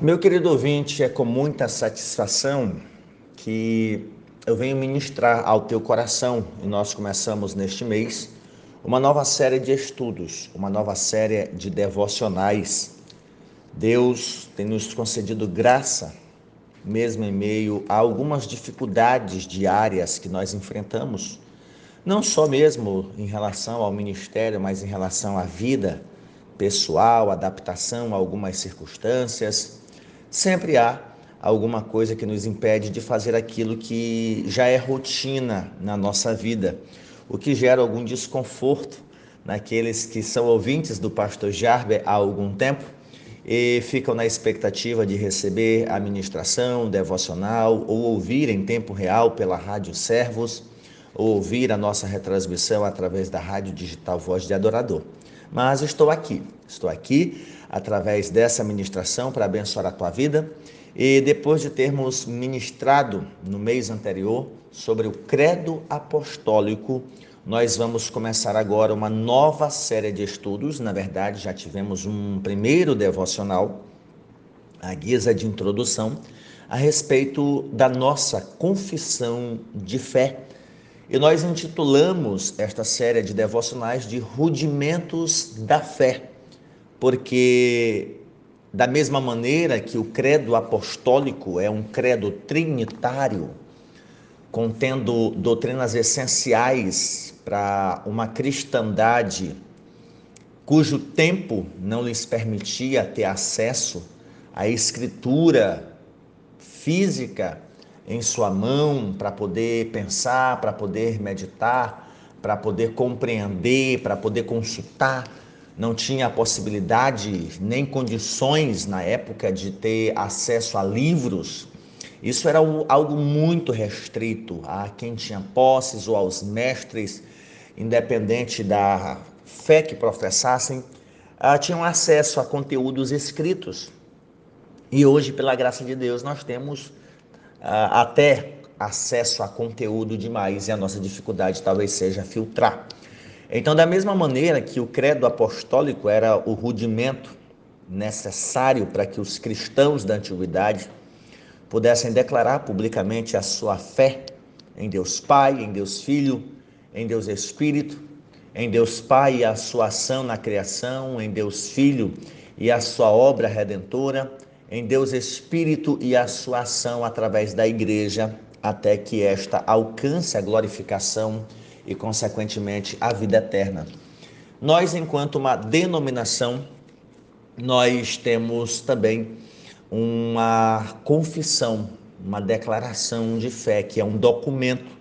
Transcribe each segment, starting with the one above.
Meu querido ouvinte, é com muita satisfação que eu venho ministrar ao teu coração e nós começamos neste mês uma nova série de estudos, uma nova série de devocionais. Deus tem nos concedido graça, mesmo em meio a algumas dificuldades diárias que nós enfrentamos, não só mesmo em relação ao ministério, mas em relação à vida pessoal, adaptação a algumas circunstâncias sempre há alguma coisa que nos impede de fazer aquilo que já é rotina na nossa vida, o que gera algum desconforto naqueles que são ouvintes do pastor Jarber há algum tempo e ficam na expectativa de receber a ministração devocional ou ouvir em tempo real pela Rádio Servos ou ouvir a nossa retransmissão através da Rádio Digital Voz de Adorador. Mas estou aqui, estou aqui através dessa ministração para abençoar a tua vida. E depois de termos ministrado no mês anterior sobre o credo apostólico, nós vamos começar agora uma nova série de estudos. Na verdade, já tivemos um primeiro devocional, a guisa de introdução, a respeito da nossa confissão de fé. E nós intitulamos esta série de devocionais de Rudimentos da Fé porque da mesma maneira que o credo apostólico é um credo trinitário, contendo doutrinas essenciais para uma cristandade cujo tempo não lhes permitia ter acesso à escritura física em sua mão para poder pensar, para poder meditar, para poder compreender, para poder consultar não tinha a possibilidade nem condições na época de ter acesso a livros. Isso era algo muito restrito a quem tinha posses ou aos mestres, independente da fé que professassem, ah, tinham acesso a conteúdos escritos. E hoje, pela graça de Deus, nós temos até acesso a conteúdo demais e a nossa dificuldade talvez seja filtrar. Então, da mesma maneira que o credo apostólico era o rudimento necessário para que os cristãos da antiguidade pudessem declarar publicamente a sua fé em Deus Pai, em Deus Filho, em Deus Espírito, em Deus Pai e a sua ação na criação, em Deus Filho e a sua obra redentora, em Deus Espírito e a sua ação através da igreja, até que esta alcance a glorificação e, consequentemente, a vida eterna. Nós, enquanto uma denominação, nós temos também uma confissão, uma declaração de fé, que é um documento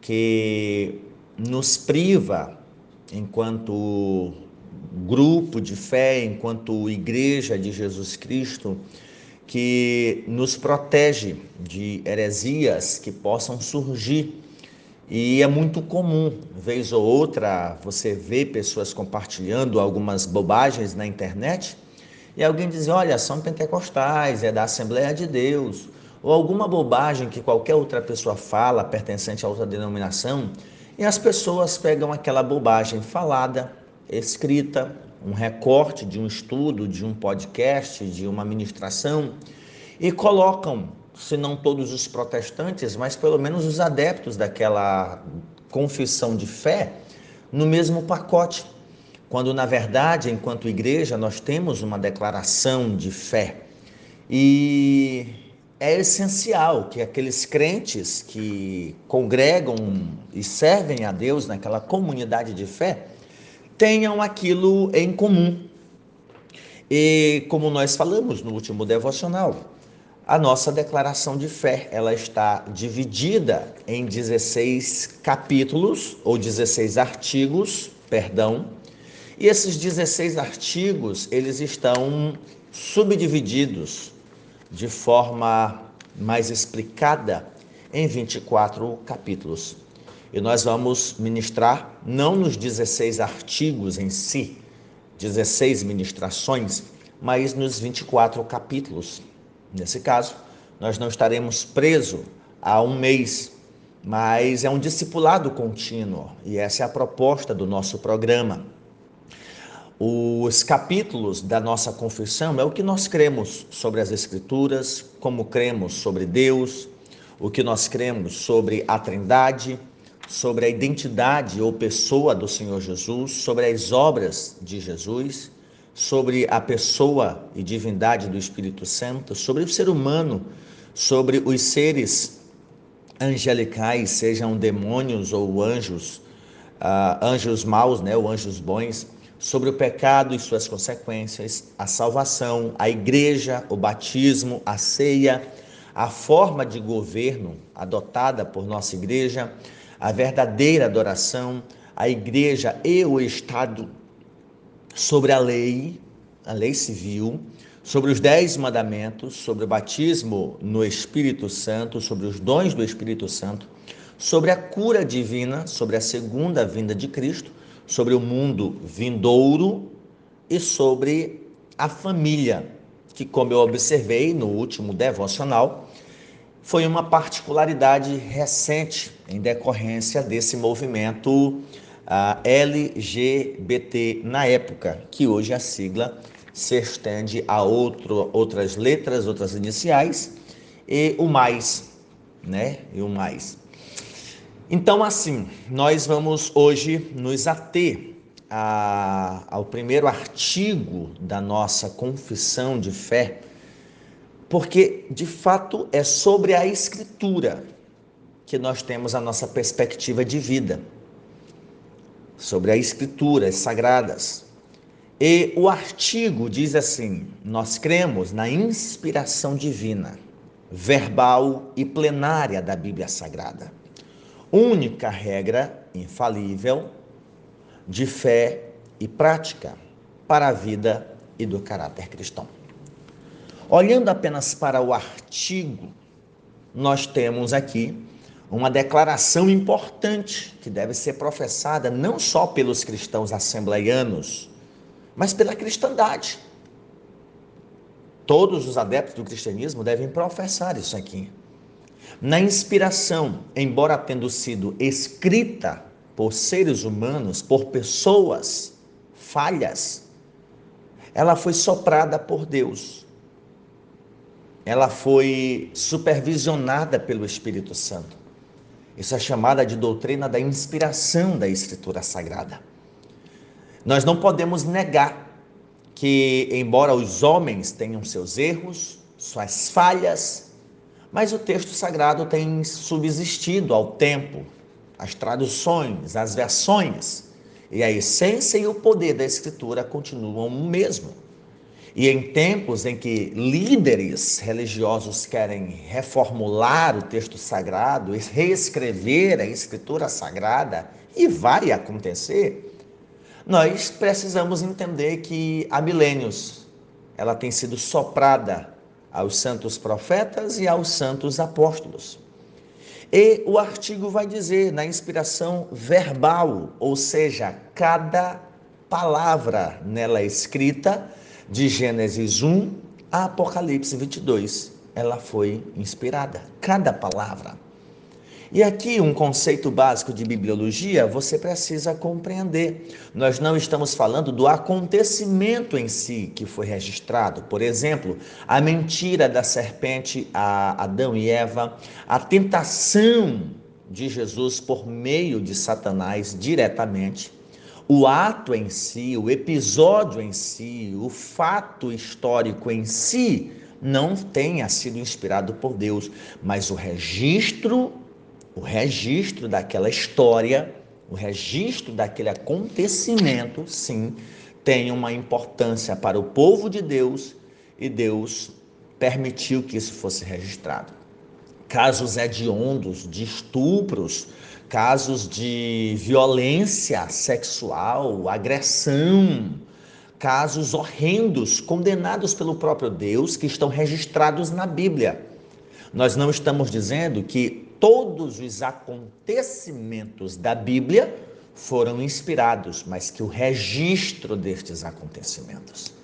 que nos priva, enquanto grupo de fé, enquanto igreja de Jesus Cristo, que nos protege de heresias que possam surgir. E é muito comum, vez ou outra, você vê pessoas compartilhando algumas bobagens na internet e alguém diz: Olha, são pentecostais, é da Assembleia de Deus, ou alguma bobagem que qualquer outra pessoa fala pertencente a outra denominação, e as pessoas pegam aquela bobagem falada, escrita, um recorte de um estudo, de um podcast, de uma ministração, e colocam se não todos os protestantes, mas pelo menos os adeptos daquela confissão de fé, no mesmo pacote. Quando, na verdade, enquanto igreja, nós temos uma declaração de fé. E é essencial que aqueles crentes que congregam e servem a Deus naquela comunidade de fé tenham aquilo em comum. E como nós falamos no último devocional, a nossa declaração de fé, ela está dividida em 16 capítulos ou 16 artigos, perdão. E esses 16 artigos, eles estão subdivididos de forma mais explicada em 24 capítulos. E nós vamos ministrar não nos 16 artigos em si, 16 ministrações, mas nos 24 capítulos. Nesse caso, nós não estaremos presos a um mês, mas é um discipulado contínuo e essa é a proposta do nosso programa. Os capítulos da nossa confissão é o que nós cremos sobre as Escrituras, como cremos sobre Deus, o que nós cremos sobre a Trindade, sobre a identidade ou pessoa do Senhor Jesus, sobre as obras de Jesus, sobre a pessoa e divindade do Espírito Santo, sobre o ser humano, sobre os seres angelicais, sejam demônios ou anjos, uh, anjos maus, né, ou anjos bons, sobre o pecado e suas consequências, a salvação, a igreja, o batismo, a ceia, a forma de governo adotada por nossa igreja, a verdadeira adoração, a igreja e o Estado, sobre a lei, a lei civil, sobre os dez mandamentos, sobre o batismo no Espírito Santo, sobre os dons do Espírito Santo, sobre a cura divina, sobre a segunda vinda de Cristo, sobre o mundo vindouro e sobre a família, que, como eu observei no último devocional, foi uma particularidade recente em decorrência desse movimento uh, LGBT na época, que hoje a sigla se estende a outro, outras letras, outras iniciais e o mais, né? E o mais. Então, assim, nós vamos hoje nos ater a, ao primeiro artigo da nossa confissão de fé, porque de fato é sobre a Escritura que nós temos a nossa perspectiva de vida, sobre as Escrituras sagradas. E o artigo diz assim: nós cremos na inspiração divina, verbal e plenária da Bíblia Sagrada. Única regra infalível de fé e prática para a vida e do caráter cristão. Olhando apenas para o artigo, nós temos aqui uma declaração importante que deve ser professada não só pelos cristãos assembleianos, mas pela cristandade. Todos os adeptos do cristianismo devem professar isso aqui. Na inspiração, embora tendo sido escrita por seres humanos, por pessoas falhas, ela foi soprada por Deus. Ela foi supervisionada pelo Espírito Santo. Isso é chamada de doutrina da inspiração da Escritura Sagrada. Nós não podemos negar que, embora os homens tenham seus erros, suas falhas, mas o texto sagrado tem subsistido ao tempo, as traduções, as versões, e a essência e o poder da Escritura continuam o mesmo. E em tempos em que líderes religiosos querem reformular o texto sagrado, reescrever a Escritura sagrada, e vai acontecer, nós precisamos entender que há milênios ela tem sido soprada aos santos profetas e aos santos apóstolos. E o artigo vai dizer na inspiração verbal, ou seja, cada palavra nela escrita, de Gênesis 1 a Apocalipse 22, ela foi inspirada. Cada palavra. E aqui um conceito básico de bibliologia você precisa compreender. Nós não estamos falando do acontecimento em si que foi registrado. Por exemplo, a mentira da serpente a Adão e Eva, a tentação de Jesus por meio de Satanás diretamente, o ato em si, o episódio em si, o fato histórico em si não tenha sido inspirado por Deus, mas o registro o registro daquela história, o registro daquele acontecimento, sim, tem uma importância para o povo de Deus e Deus permitiu que isso fosse registrado. Casos hediondos de estupros, casos de violência sexual, agressão, casos horrendos condenados pelo próprio Deus que estão registrados na Bíblia. Nós não estamos dizendo que todos os acontecimentos da Bíblia foram inspirados, mas que o registro destes acontecimentos,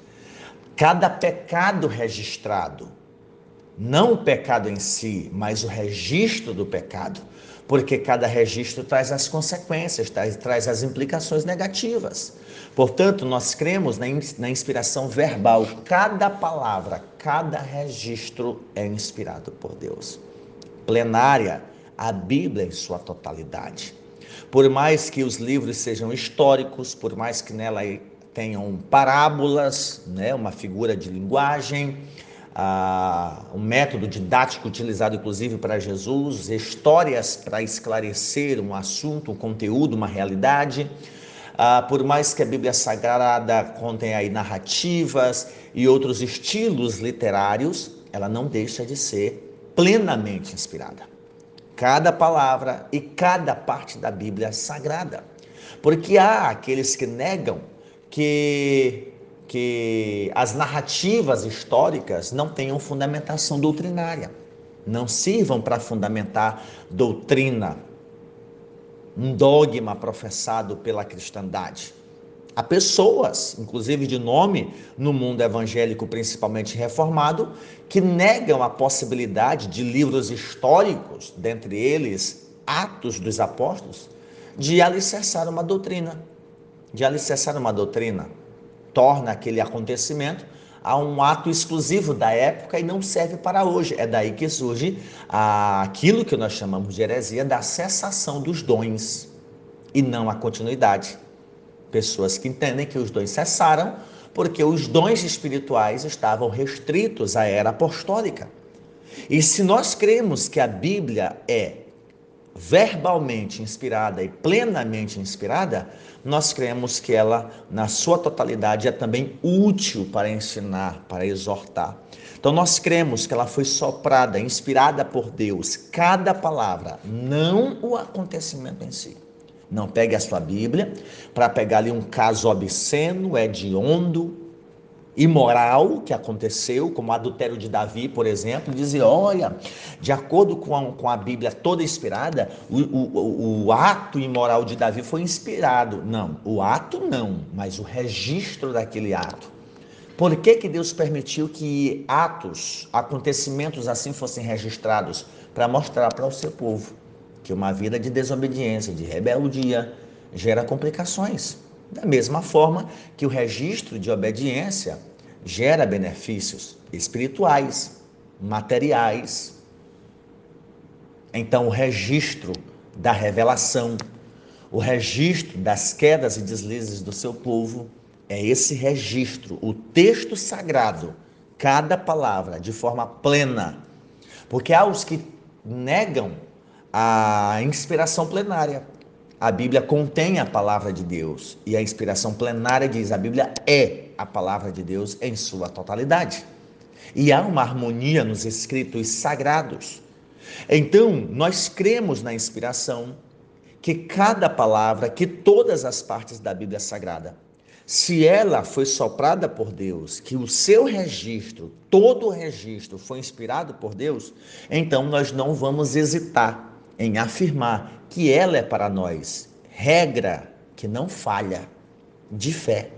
cada pecado registrado Não o pecado em si, mas o registro do pecado. Porque cada registro traz as consequências, traz, traz as implicações negativas. Portanto, nós cremos na, na inspiração verbal. Cada palavra, cada registro é inspirado por Deus. Plenária, a Bíblia em sua totalidade. Por mais que os livros sejam históricos, por mais que nela tenham parábolas, né, uma figura de linguagem, ah, um método didático utilizado inclusive para Jesus, histórias para esclarecer um assunto, um conteúdo, uma realidade. Ah, por mais que a Bíblia Sagrada contenha aí narrativas e outros estilos literários, ela não deixa de ser plenamente inspirada. Cada palavra e cada parte da Bíblia Sagrada. Porque há aqueles que negam que, que as narrativas históricas não tenham fundamentação doutrinária, não sirvam para fundamentar doutrina, um dogma professado pela cristandade. Há pessoas, inclusive de nome no mundo evangélico, principalmente reformado, que negam a possibilidade de livros históricos, dentre eles Atos dos Apóstolos, de alicerçar uma doutrina de alicerçar uma doutrina, torna aquele acontecimento a um ato exclusivo da época e não serve para hoje. É daí que surge aquilo que nós chamamos de heresia da cessação dos dons e não a continuidade. Pessoas que entendem que os dons cessaram porque os dons espirituais estavam restritos à era apostólica. E se nós cremos que a Bíblia é verbalmente inspirada e plenamente inspirada, nós cremos que ela, na sua totalidade, é também útil para ensinar, para exortar. Então, nós cremos que ela foi soprada, inspirada por Deus, cada palavra, não o acontecimento em si. Não pegue a sua Bíblia para pegar ali um caso obsceno, hediondo, imoral que aconteceu, como o adultério de Davi, por exemplo, dizer: olha, de acordo com a, com a Bíblia toda inspirada, o, o, o ato imoral de Davi foi inspirado. Não, o ato não, mas o registro daquele ato. Por que, que Deus permitiu que atos, acontecimentos assim fossem registrados? Para mostrar para o seu povo que uma vida de desobediência, de rebeldia, gera complicações. Da mesma forma que o registro de obediência gera benefícios espirituais, materiais. Então, o registro da revelação, o registro das quedas e deslizes do seu povo, é esse registro, o texto sagrado, cada palavra de forma plena. Porque há os que negam a inspiração plenária. A Bíblia contém a palavra de Deus e a inspiração plenária diz: a Bíblia é a palavra de Deus em sua totalidade. E há uma harmonia nos escritos sagrados. Então, nós cremos na inspiração que cada palavra, que todas as partes da Bíblia Sagrada, se ela foi soprada por Deus, que o seu registro, todo o registro foi inspirado por Deus, então nós não vamos hesitar em afirmar que ela é para nós regra que não falha de fé.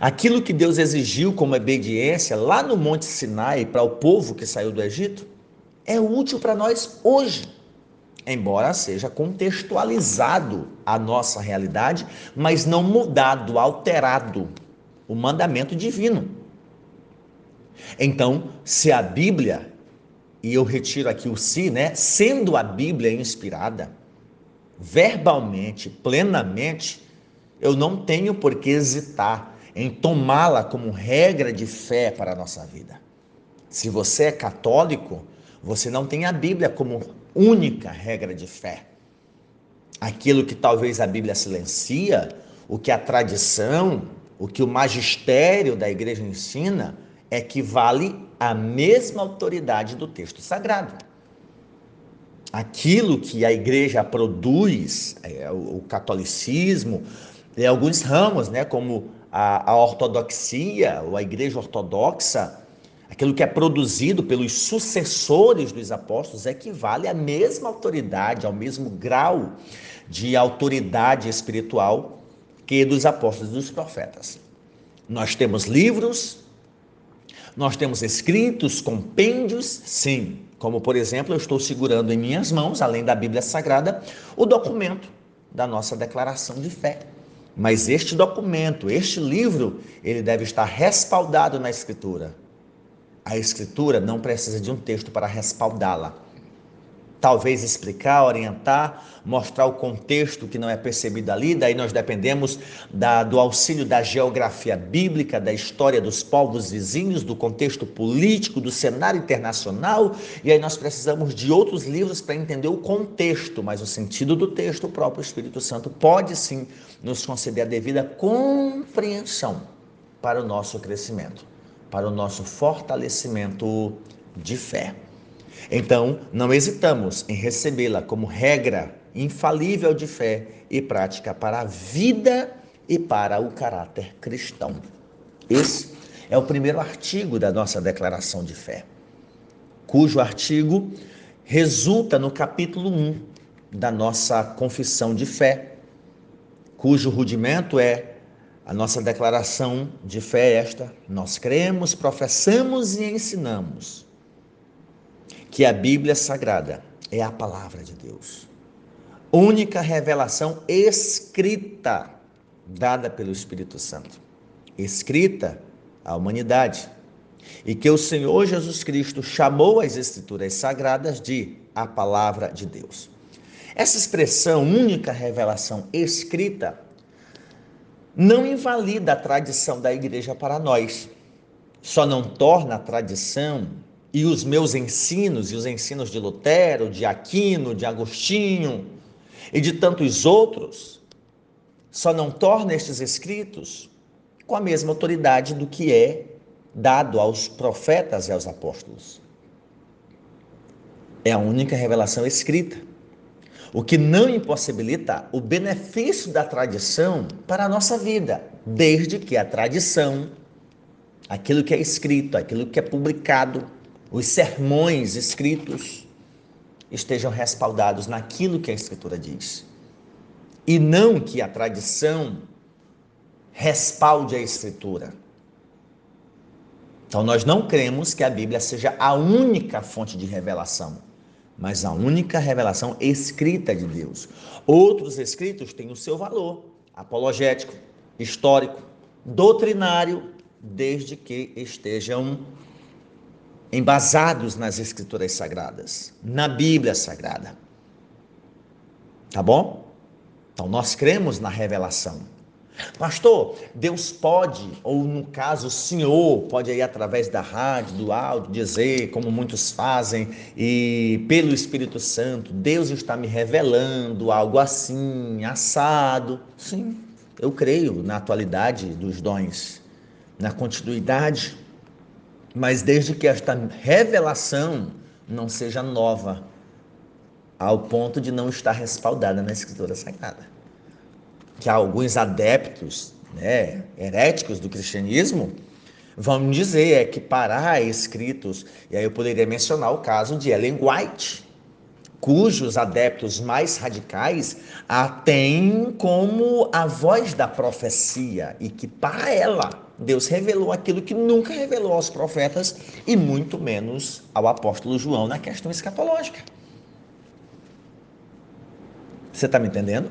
Aquilo que Deus exigiu como obediência lá no Monte Sinai para o povo que saiu do Egito é útil para nós hoje, embora seja contextualizado a nossa realidade, mas não mudado, alterado o mandamento divino. Então, se a Bíblia e eu retiro aqui o se, né? Sendo a Bíblia inspirada, verbalmente, plenamente, eu não tenho por que hesitar em tomá-la como regra de fé para a nossa vida. Se você é católico, você não tem a Bíblia como única regra de fé. Aquilo que talvez a Bíblia silencia, o que a tradição, o que o magistério da igreja ensina, é que vale a mesma autoridade do texto sagrado. Aquilo que a igreja produz, é, o, o, catolicismo, é, alguns ramos, né, como a, a ortodoxia, ou a igreja ortodoxa, aquilo que é produzido pelos sucessores dos apóstolos equivale à mesma autoridade, ao mesmo grau de autoridade espiritual que dos apóstolos e dos profetas. Nós temos livros Nós temos escritos, compêndios, sim. Como, por exemplo, eu estou segurando em minhas mãos, além da Bíblia Sagrada, o documento da nossa declaração de fé. Mas este documento, este livro, ele deve estar respaldado na Escritura. A Escritura não precisa de um texto para respaldá-la talvez explicar, orientar, mostrar o contexto que não é percebido ali. Daí nós dependemos da, do auxílio da geografia bíblica, da história dos povos vizinhos, do contexto político, do cenário internacional. E aí nós precisamos de outros livros para entender o contexto, mas o sentido do texto, o próprio Espírito Santo pode sim nos conceder a devida compreensão para o nosso crescimento, para o nosso fortalecimento de fé. Então, não hesitamos em recebê-la como regra infalível de fé e prática para a vida e para o caráter cristão. Esse é o primeiro artigo da nossa declaração de fé, cujo artigo resulta no capítulo 1 da nossa confissão de fé, cujo rudimento é a nossa declaração de fé esta: nós cremos, professamos e ensinamos que a Bíblia Sagrada é a palavra de Deus. Única revelação escrita dada pelo Espírito Santo, escrita à humanidade, e que o Senhor Jesus Cristo chamou as Escrituras Sagradas de a palavra de Deus. Essa expressão única revelação escrita não invalida a tradição da igreja para nós, só não torna a tradição e os meus ensinos, e os ensinos de Lutero, de Aquino, de Agostinho e de tantos outros, só não torna estes escritos com a mesma autoridade do que é dado aos profetas e aos apóstolos. É a única revelação escrita, o que não impossibilita o benefício da tradição para a nossa vida, desde que a tradição, aquilo que é escrito, aquilo que é publicado, os sermões escritos estejam respaldados naquilo que a Escritura diz. E não que a tradição respalde a Escritura. Então, nós não cremos que a Bíblia seja a única fonte de revelação, mas a única revelação escrita de Deus. Outros escritos têm o seu valor apologético, histórico, doutrinário, desde que estejam embasados nas Escrituras Sagradas, na Bíblia Sagrada. Tá bom? Então nós cremos na revelação. Pastor, Deus pode, ou no caso o Senhor, pode aí através da rádio, do áudio, dizer, como muitos fazem, e pelo Espírito Santo, Deus está me revelando algo assim, assado. Sim, eu creio na atualidade dos dons, na continuidade mas desde que esta revelação não seja nova, ao ponto de não estar respaldada na Escritura Sagrada. Que alguns adeptos, né, heréticos do cristianismo, vão dizer é que parar escritos, e aí eu poderia mencionar o caso de Ellen White, cujos adeptos mais radicais a têm como a voz da profecia e que para ela Deus revelou aquilo que nunca revelou aos profetas e muito menos ao apóstolo João na questão escatológica. Você está me entendendo?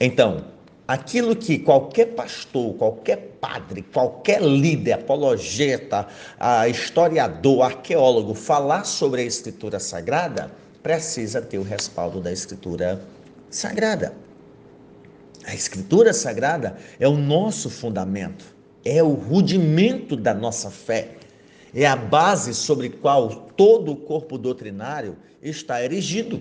Então, aquilo que qualquer pastor, qualquer padre, qualquer líder, apologeta, historiador, arqueólogo falar sobre a escritura sagrada, precisa ter o respaldo da Escritura Sagrada. A Escritura Sagrada é o nosso fundamento, é o rudimento da nossa fé, é a base sobre qual todo o corpo doutrinário está erigido.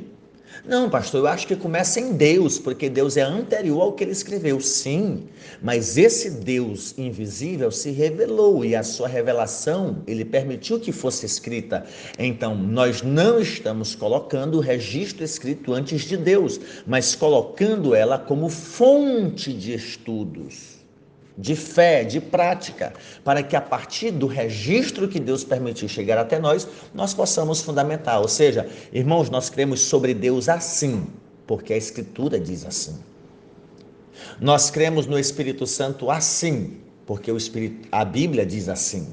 Não, pastor, eu acho que começa em Deus, porque Deus é anterior ao que ele escreveu. Sim, mas esse Deus invisível se revelou e a sua revelação, ele permitiu que fosse escrita. Então, nós não estamos colocando o registro escrito antes de Deus, mas colocando ela como fonte de estudos de fé, de prática, para que a partir do registro que Deus permitiu chegar até nós, nós possamos fundamentar. Ou seja, irmãos, nós cremos sobre Deus assim, porque a Escritura diz assim. Nós cremos no Espírito Santo assim, porque o Espírito, a Bíblia diz assim.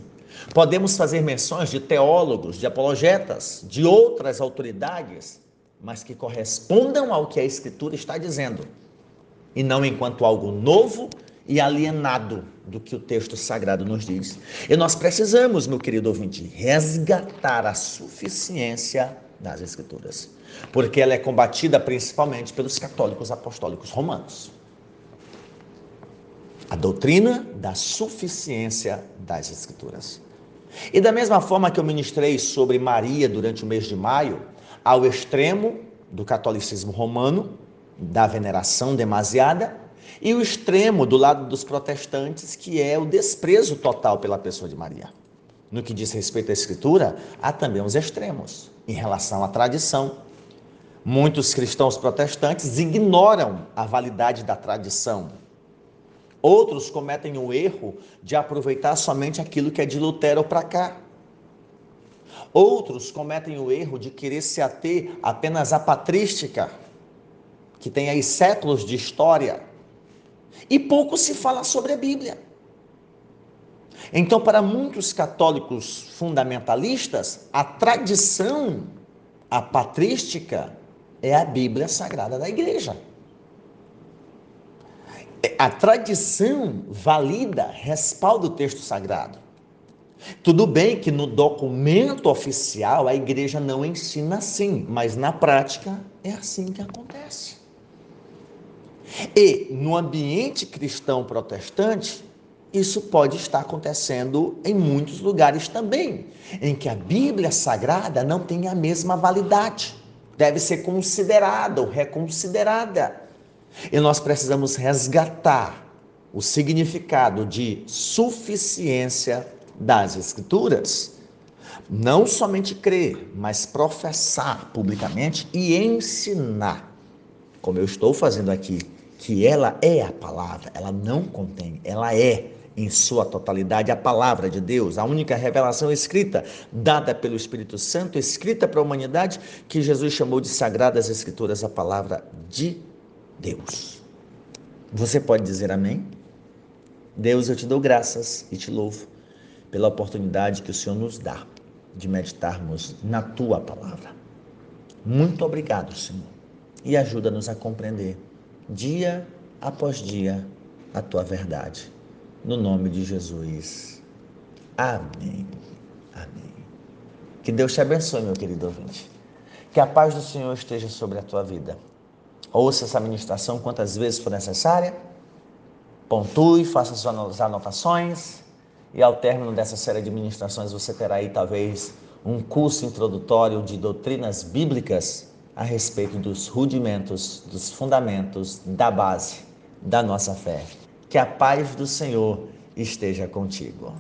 Podemos fazer menções de teólogos, de apologetas, de outras autoridades, mas que correspondam ao que a Escritura está dizendo, e não enquanto algo novo e alienado do que o texto sagrado nos diz. E nós precisamos, meu querido ouvinte, resgatar a suficiência das Escrituras, porque ela é combatida principalmente pelos católicos apostólicos romanos. A doutrina da suficiência das Escrituras. E da mesma forma que eu ministrei sobre Maria durante o mês de maio, ao extremo do catolicismo romano, da veneração demasiada, e o extremo do lado dos protestantes, que é o desprezo total pela pessoa de Maria. No que diz respeito à Escritura, há também os extremos em relação à tradição. Muitos cristãos protestantes ignoram a validade da tradição. Outros cometem o erro de aproveitar somente aquilo que é de Lutero para cá. Outros cometem o erro de querer se ater apenas à patrística, que tem aí séculos de história, e pouco se fala sobre a Bíblia. Então, para muitos católicos fundamentalistas, a tradição, a patrística, é a Bíblia Sagrada da Igreja. A tradição valida, respalda o texto sagrado. Tudo bem que no documento oficial a igreja não ensina assim, mas na prática é assim que acontece. E no ambiente cristão protestante, isso pode estar acontecendo em muitos lugares também, em que a Bíblia Sagrada não tem a mesma validade, deve ser considerada ou reconsiderada. E nós precisamos resgatar o significado de suficiência das Escrituras. Não somente crer, mas professar publicamente e ensinar, como eu estou fazendo aqui, que ela é a palavra, ela não contém, ela é em sua totalidade a palavra de Deus, a única revelação escrita, dada pelo Espírito Santo, escrita para a humanidade, que Jesus chamou de Sagradas Escrituras, a palavra de Deus. Você pode dizer amém? Deus, eu te dou graças e te louvo pela oportunidade que o Senhor nos dá de meditarmos na tua palavra. Muito obrigado, Senhor, e ajuda-nos a compreender dia após dia a tua verdade. No nome de Jesus. Amém. Amém. Que Deus te abençoe, meu querido ouvinte. Que a paz do Senhor esteja sobre a tua vida. Ouça essa ministração quantas vezes for necessária. Pontue, faça suas anotações. E ao término dessa série de ministrações, você terá aí talvez um curso introdutório de doutrinas bíblicas a respeito dos rudimentos, dos fundamentos, da base da nossa fé. Que a paz do Senhor esteja contigo.